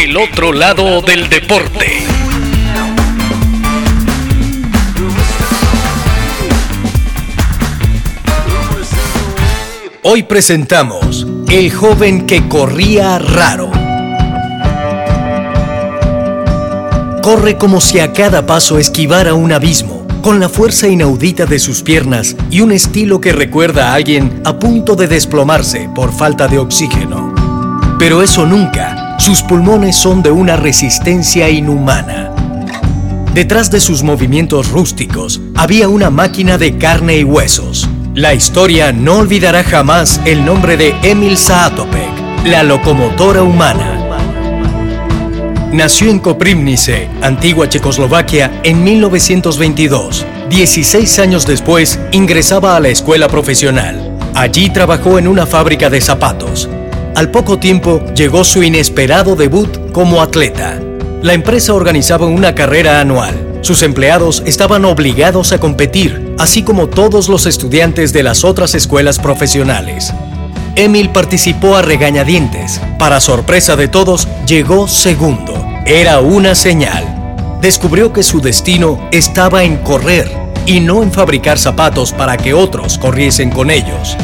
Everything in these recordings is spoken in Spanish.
El otro lado del deporte. Hoy presentamos El joven que corría raro. Corre como si a cada paso esquivara un abismo, con la fuerza inaudita de sus piernas y un estilo que recuerda a alguien a punto de desplomarse por falta de oxígeno. Pero eso nunca, sus pulmones son de una resistencia inhumana. Detrás de sus movimientos rústicos había una máquina de carne y huesos. La historia no olvidará jamás el nombre de Emil Saatopek, la locomotora humana. Nació en Koprivnice, antigua Checoslovaquia, en 1922. 16 años después, ingresaba a la escuela profesional. Allí trabajó en una fábrica de zapatos. Al poco tiempo llegó su inesperado debut como atleta. La empresa organizaba una carrera anual. Sus empleados estaban obligados a competir, así como todos los estudiantes de las otras escuelas profesionales. Emil participó a regañadientes. Para sorpresa de todos, llegó segundo. Era una señal. Descubrió que su destino estaba en correr y no en fabricar zapatos para que otros corriesen con ellos.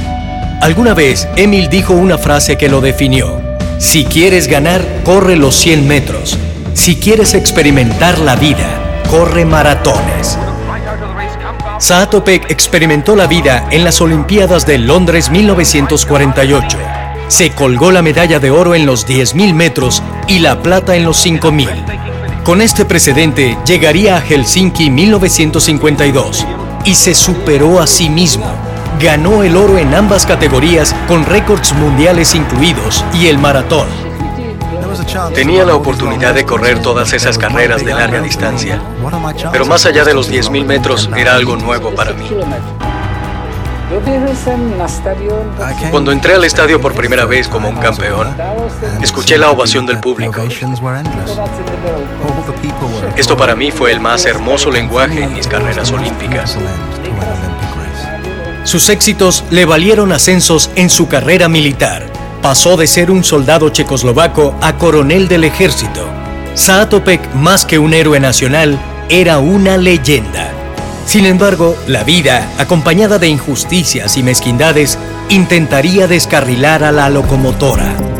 Alguna vez, Emil dijo una frase que lo definió. Si quieres ganar, corre los 100 metros. Si quieres experimentar la vida, corre maratones. Saatopek experimentó la vida en las Olimpiadas de Londres 1948. Se colgó la medalla de oro en los 10.000 metros y la plata en los 5.000. Con este precedente llegaría a Helsinki 1952 y se superó a sí mismo. Ganó el oro en ambas categorías con récords mundiales incluidos y el maratón. Tenía la oportunidad de correr todas esas carreras de larga distancia, pero más allá de los 10.000 metros era algo nuevo para mí. Cuando entré al estadio por primera vez como un campeón, escuché la ovación del público. Esto para mí fue el más hermoso lenguaje en mis carreras olímpicas. Sus éxitos le valieron ascensos en su carrera militar. Pasó de ser un soldado checoslovaco a coronel del ejército. Saatopek, más que un héroe nacional, era una leyenda. Sin embargo, la vida, acompañada de injusticias y mezquindades, intentaría descarrilar a la locomotora.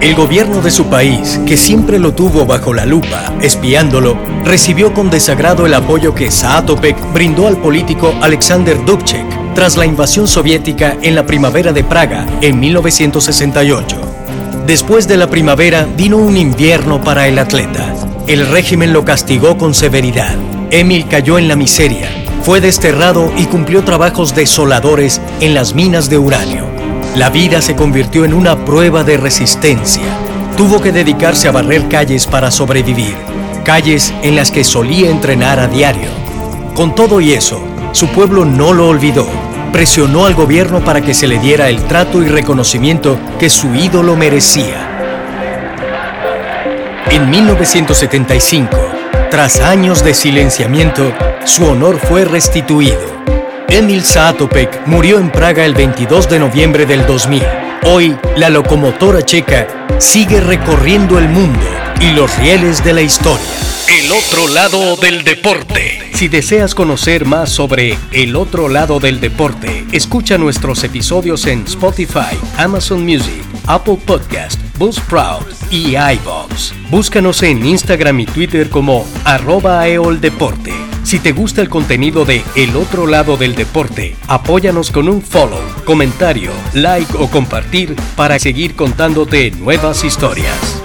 El gobierno de su país, que siempre lo tuvo bajo la lupa, espiándolo, recibió con desagrado el apoyo que Saatopek brindó al político Alexander Dubček tras la invasión soviética en la primavera de Praga en 1968. Después de la primavera vino un invierno para el atleta. El régimen lo castigó con severidad. Emil cayó en la miseria, fue desterrado y cumplió trabajos desoladores en las minas de uranio. La vida se convirtió en una prueba de resistencia. Tuvo que dedicarse a barrer calles para sobrevivir, calles en las que solía entrenar a diario. Con todo y eso, su pueblo no lo olvidó presionó al gobierno para que se le diera el trato y reconocimiento que su ídolo merecía. En 1975, tras años de silenciamiento, su honor fue restituido. Emil Saatopek murió en Praga el 22 de noviembre del 2000. Hoy, la locomotora checa sigue recorriendo el mundo y los rieles de la historia. El otro lado del deporte. Si deseas conocer más sobre el otro lado del deporte, escucha nuestros episodios en Spotify, Amazon Music, Apple Podcast, Buzzsprout y iVoox. Búscanos en Instagram y Twitter como arroba eoldeporte. Si te gusta el contenido de El otro lado del deporte, apóyanos con un follow, comentario, like o compartir para seguir contándote nuevas historias.